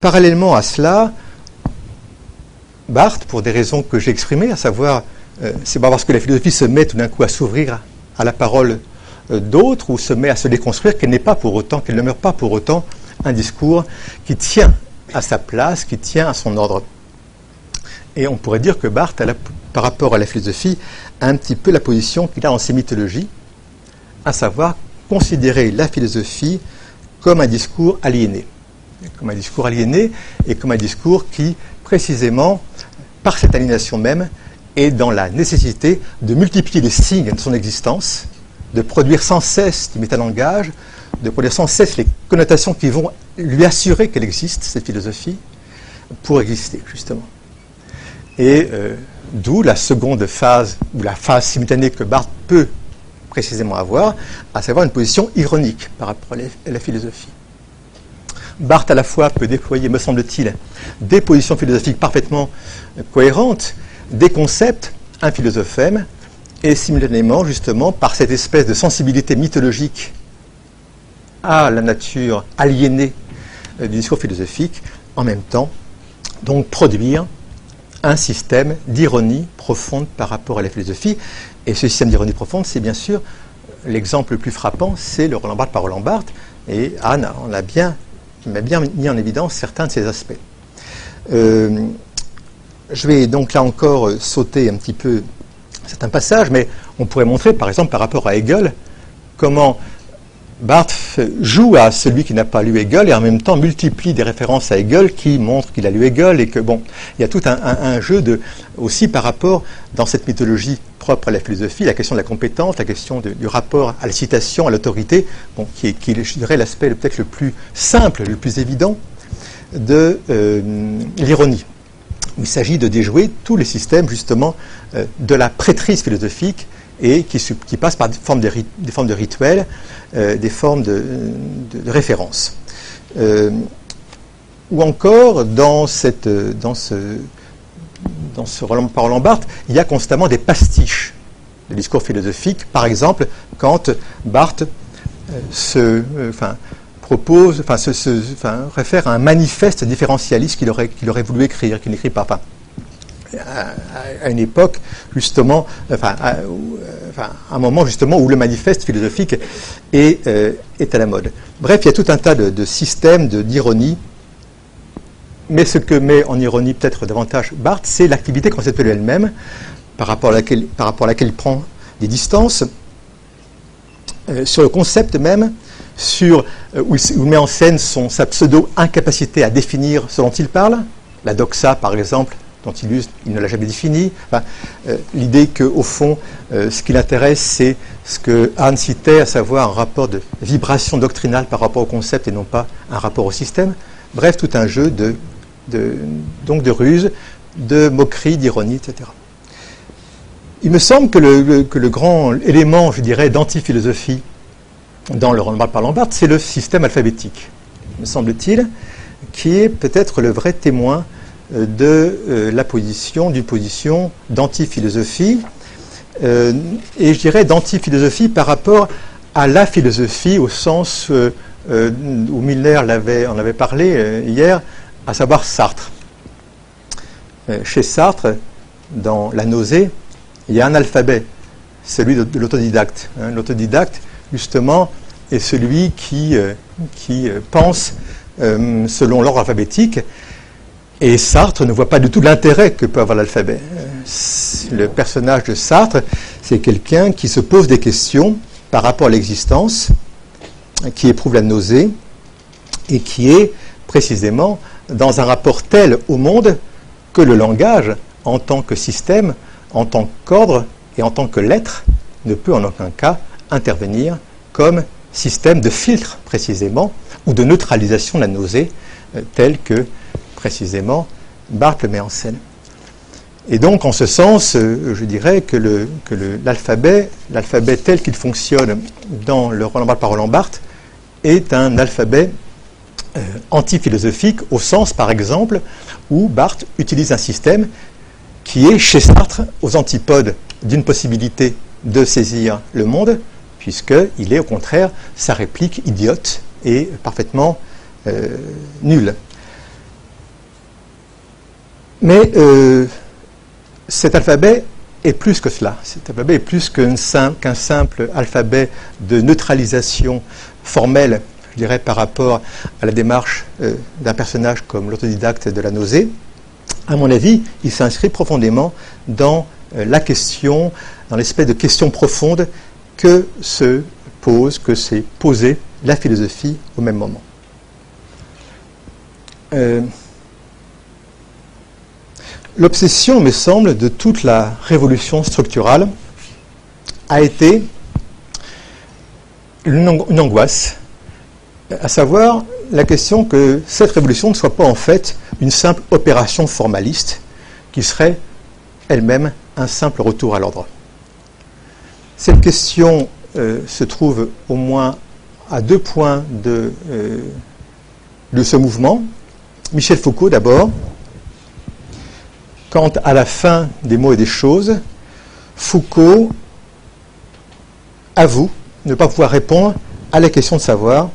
Parallèlement à cela, Barthes, pour des raisons que j'ai exprimées, à savoir, euh, c'est pas parce que la philosophie se met tout d'un coup à s'ouvrir à la parole euh, d'autres ou se met à se déconstruire qu'elle n'est pas pour autant, qu'elle ne meurt pas pour autant un discours qui tient à sa place, qui tient à son ordre. Et on pourrait dire que Barthes, par rapport à la philosophie, a un petit peu la position qu'il a dans ses mythologies, à savoir considérer la philosophie comme un discours aliéné. Comme un discours aliéné et comme un discours qui, précisément, par cette aliénation même, est dans la nécessité de multiplier les signes de son existence, de produire sans cesse du métalangage, de produire sans cesse les connotations qui vont lui assurer qu'elle existe, cette philosophie, pour exister, justement. Et euh, d'où la seconde phase, ou la phase simultanée que Barthes peut précisément avoir, à savoir une position ironique par rapport à la philosophie. Barthes à la fois peut déployer, me semble-t-il, des positions philosophiques parfaitement cohérentes, des concepts, un philosophème, et simultanément, justement, par cette espèce de sensibilité mythologique à la nature aliénée euh, du discours philosophique, en même temps, donc produire un système d'ironie profonde par rapport à la philosophie. Et ce système d'ironie profonde, c'est bien sûr l'exemple le plus frappant, c'est le Roland Barthes par Roland Barthes. Et Anne on a bien, bien mis en évidence certains de ces aspects. Euh, je vais donc là encore sauter un petit peu certains passages, mais on pourrait montrer, par exemple, par rapport à Hegel, comment Barthes joue à celui qui n'a pas lu Hegel et en même temps multiplie des références à Hegel qui montrent qu'il a lu Hegel et que, bon, il y a tout un, jeu de, aussi par rapport, dans cette mythologie propre à la philosophie, la question de la compétence, la question du rapport à la citation, à l'autorité, qui est, l'aspect peut-être le plus simple, le plus évident de euh, l'ironie. Il s'agit de déjouer tous les systèmes, justement, euh, de la prêtrise philosophique et qui, qui passent par des formes de, rituels, euh, des formes de, de, référence. Euh, ou encore, dans, ce, dans Barthes, il y a constamment des pastiches de discours philosophiques. Par exemple, quand Barthes se, enfin, propose, se, réfère à un manifeste différentialiste qu'il aurait, voulu écrire, qu'il n'écrit pas. À, une époque, justement, enfin à, un moment justement où le manifeste philosophique est, euh, est à la mode. Bref, il y a tout un tas de, systèmes d'ironie, mais ce que met en ironie peut-être davantage Barthes, c'est l'activité conceptuelle elle-même, par, rapport à laquelle, par rapport à laquelle il prend des distances, euh, sur le concept même sur, euh, où, il, met en scène son, sa pseudo-incapacité à définir ce dont il parle, la doxa par exemple, dont il, ne l'a jamais défini. Euh, L'idée qu'au fond, euh, ce qui l'intéresse, c'est ce que Anne citait, à savoir un rapport de vibration doctrinale par rapport au concept et non pas un rapport au système. Bref, tout un jeu de, donc de ruse, de moquerie, d'ironie, etc. Il me semble que le, grand élément, je dirais, d'antiphilosophie dans le Roland par Lombard, c'est le système alphabétique, me semble-t-il, qui est peut-être le vrai témoin de euh, la position, d'une position d'antiphilosophie, euh, et je dirais d'antiphilosophie par rapport à la philosophie au sens où Miller l'avait, en avait parlé hier, à savoir Sartre. chez Sartre, dans La nausée, il y a un alphabet, celui de, l'autodidacte. Hein. L'autodidacte, justement, est celui qui, euh, qui euh, pense euh, selon l'ordre alphabétique. Et Sartre ne voit pas du tout l'intérêt que peut avoir l'alphabet. Le personnage de Sartre, c'est quelqu'un qui se pose des questions par rapport à l'existence, qui éprouve la nausée, et qui est précisément dans un rapport tel au monde que le langage, en tant que système, en tant qu'ordre et en tant que lettre, ne peut en aucun cas intervenir comme système de filtre précisément, ou de neutralisation de la nausée, euh, tel que précisément Barthes le met en scène. Et donc, en ce sens, euh, je dirais que l'alphabet, l'alphabet tel qu'il fonctionne dans le Roland Barthes par Roland Barthes, est un alphabet euh, antiphilosophique, au sens, par exemple, où Barthes utilise un système qui est, chez Sartre, aux antipodes d'une possibilité de saisir le monde, puisqu'il est au contraire sa réplique idiote et parfaitement euh, nulle. Mais euh, cet alphabet est plus que cela. Cet alphabet est plus qu'un simple, alphabet de neutralisation formelle, je dirais, par rapport à la démarche euh, d'un personnage comme l'autodidacte de la nausée. À mon avis, il s'inscrit profondément dans euh, la question, dans l'espèce de question profonde que se pose, que s'est posée la philosophie au même moment. L'obsession, me semble, de toute la révolution structurale a été une, angoisse, à savoir la question que cette révolution ne soit pas en fait une simple opération formaliste qui serait elle-même un simple retour à l'ordre. Cette question euh, se trouve au moins à deux points de, euh, de ce mouvement. Michel Foucault d'abord. Quant à la fin des mots et des choses, Foucault avoue ne pas pouvoir répondre à la question de savoir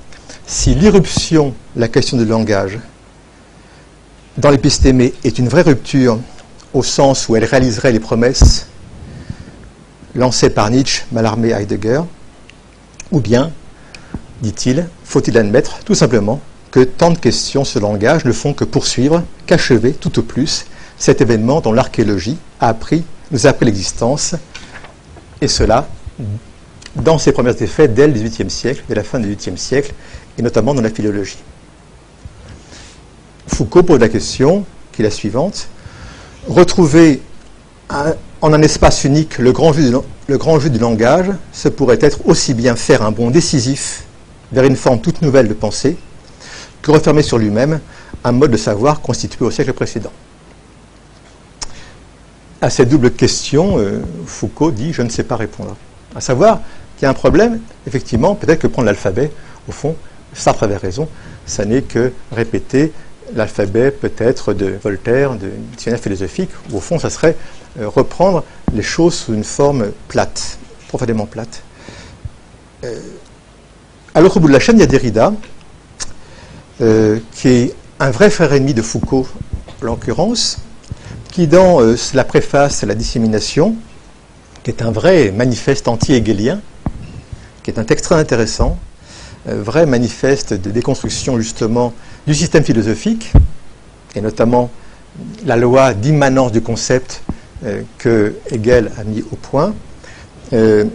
si l'irruption, la question du langage, dans l'épistémé est une vraie rupture au sens où elle réaliserait les promesses lancées par Nietzsche, Mallarmé, Heidegger, ou bien, dit-il, faut-il admettre tout simplement que tant de questions sur le langage ne font que poursuivre, qu'achever tout au plus cet événement dont l'archéologie a appris, nous a appris l'existence, et cela dans ses premiers effets dès le XVIIIe siècle, dès la fin du XVIIIe siècle, et notamment dans la philologie. Foucault pose la question, qui est la suivante, retrouver en un espace unique le grand, le grand jeu du langage, ce pourrait être aussi bien faire un bond décisif vers une forme toute nouvelle de pensée que refermer sur lui-même un mode de savoir constitué au siècle précédent. À cette double question, euh, Foucault dit Je ne sais pas répondre. À savoir qu'il y a un problème, effectivement, peut-être que prendre l'alphabet, au fond, Sartre avait raison, ça n'est que répéter l'alphabet peut-être de Voltaire, de dictionnaire philosophique, où au fond, ça serait euh, reprendre les choses sous une forme plate, profondément plate. Euh, à l'autre bout de la chaîne, il y a Derrida, qui est un vrai frère ennemi de Foucault, en l'occurrence, qui dans la préface La dissémination, qui est un vrai manifeste anti-hegelien, qui est un texte très intéressant, vrai manifeste de déconstruction justement du système philosophique, et notamment la loi d'immanence du concept euh, que Hegel a mis au point, euh,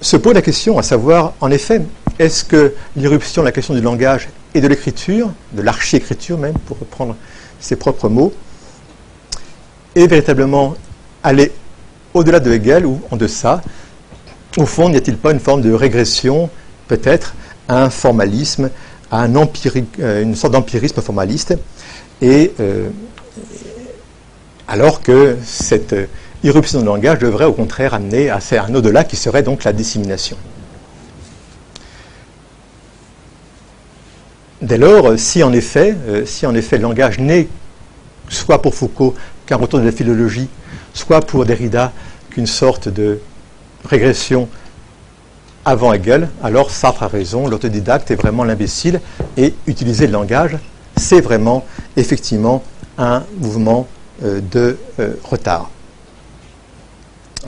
se pose la question à savoir, en effet, est-ce que l'irruption de la question du langage et de l'écriture, de l'archi-écriture même, pour reprendre ses propres mots, est véritablement allée au-delà de Hegel ou en deçà Au fond, n'y a-t-il pas une forme de régression, peut-être, à un formalisme à euh, une sorte d'empirisme formaliste, et euh, alors que cette euh, irruption du langage devrait au contraire amener à un au-delà qui serait donc la dissémination. Dès lors, si en effet, si en effet le langage n'est soit pour Foucault qu'un retour de la philologie, soit pour Derrida qu'une sorte de régression avant Hegel, alors Sartre a raison, l'autodidacte est vraiment l'imbécile, et utiliser le langage, c'est vraiment effectivement un mouvement euh, de euh, retard.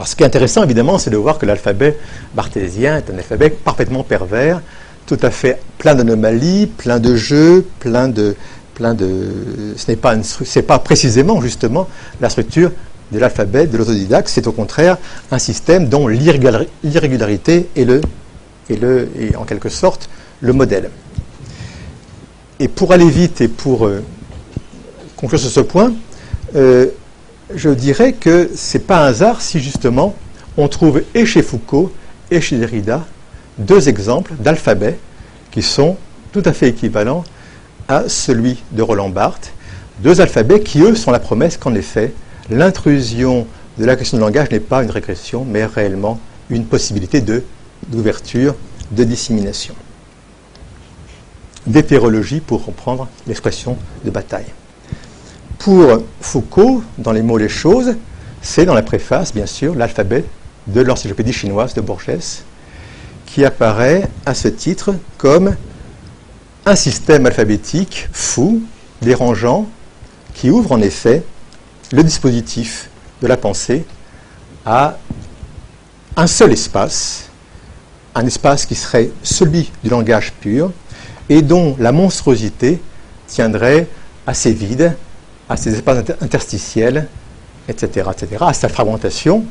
Ce qui est intéressant, évidemment, c'est de voir que l'alphabet barthésien est un alphabet parfaitement pervers, tout à fait plein d'anomalies, plein de jeux, plein de, Ce n'est pas, précisément justement la structure de l'alphabet de l'autodidacte, c'est au contraire un système dont l'irrégularité est, le, le, en quelque sorte le modèle. Et pour aller vite et pour euh, conclure sur ce point, euh, je dirais que ce n'est pas un hasard si justement on trouve et chez Foucault et chez Derrida deux exemples d'alphabet qui sont tout à fait équivalents à celui de Roland Barthes, deux alphabets qui, eux, sont la promesse qu'en effet, l'intrusion de la question du langage n'est pas une régression, mais réellement une possibilité d'ouverture, de, dissémination. D'hétérologie, pour reprendre l'expression de bataille. Pour Foucault, dans les mots les choses, c'est dans la préface, bien sûr, l'alphabet de l'encyclopédie chinoise de Borges, qui apparaît à ce titre comme un système alphabétique fou, dérangeant, qui ouvre en effet le dispositif de la pensée à un seul espace, un espace qui serait celui du langage pur et dont la monstruosité tiendrait à ses vides, à ses espaces interstitiels, etc., etc., à sa fragmentation.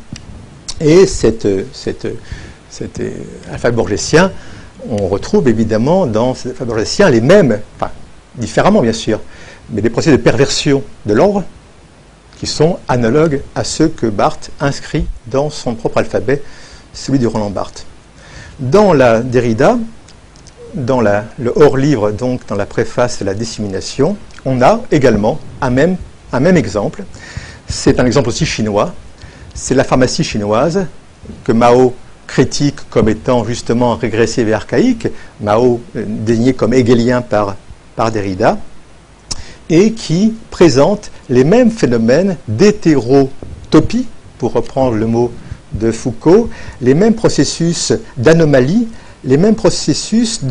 Et cette, cette, cet alphabet borgésien, on retrouve évidemment dans alphabet borgésien les mêmes, enfin, différemment bien sûr, mais des procès de perversion de l'ordre qui sont analogues à ceux que Barthes inscrit dans son propre alphabet, celui du Roland Barthes. Dans la Derrida, dans le hors-livre, donc dans la préface et la dissémination, on a également un même exemple. C'est un exemple aussi chinois. C'est la pharmacie chinoise que Mao critique comme étant justement régressive et archaïque, Mao euh, désigné comme hegelien par, par Derrida, et qui présente les mêmes phénomènes d'hétérotopie, pour reprendre le mot de Foucault, les mêmes processus d'anomalie, les mêmes processus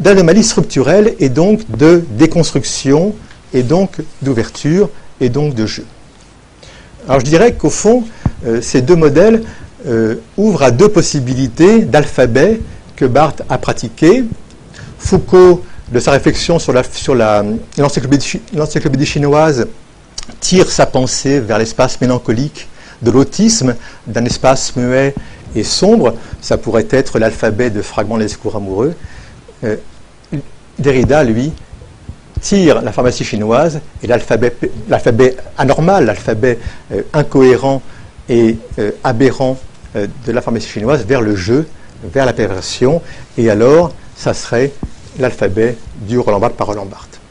d'anomalie structurelle et donc de déconstruction et donc d'ouverture et donc de jeu. Alors je dirais qu'au fond, euh, ces deux modèles euh, ouvrent à deux possibilités d'alphabet que Barthes a pratiqué. Foucault de sa réflexion sur l'encyclopédie chinoise tire sa pensée vers l'espace mélancolique de l'autisme, d'un espace muet et sombre. Ça pourrait être l'alphabet de fragments des discours amoureux. Euh, Derrida, lui, tire la pharmacie chinoise et l'alphabet anormal, l'alphabet euh, incohérent et aberrant de la pharmacie chinoise vers le jeu, vers la perversion. Et alors, ça serait l'alphabet du Roland Barthes par Roland Barthes.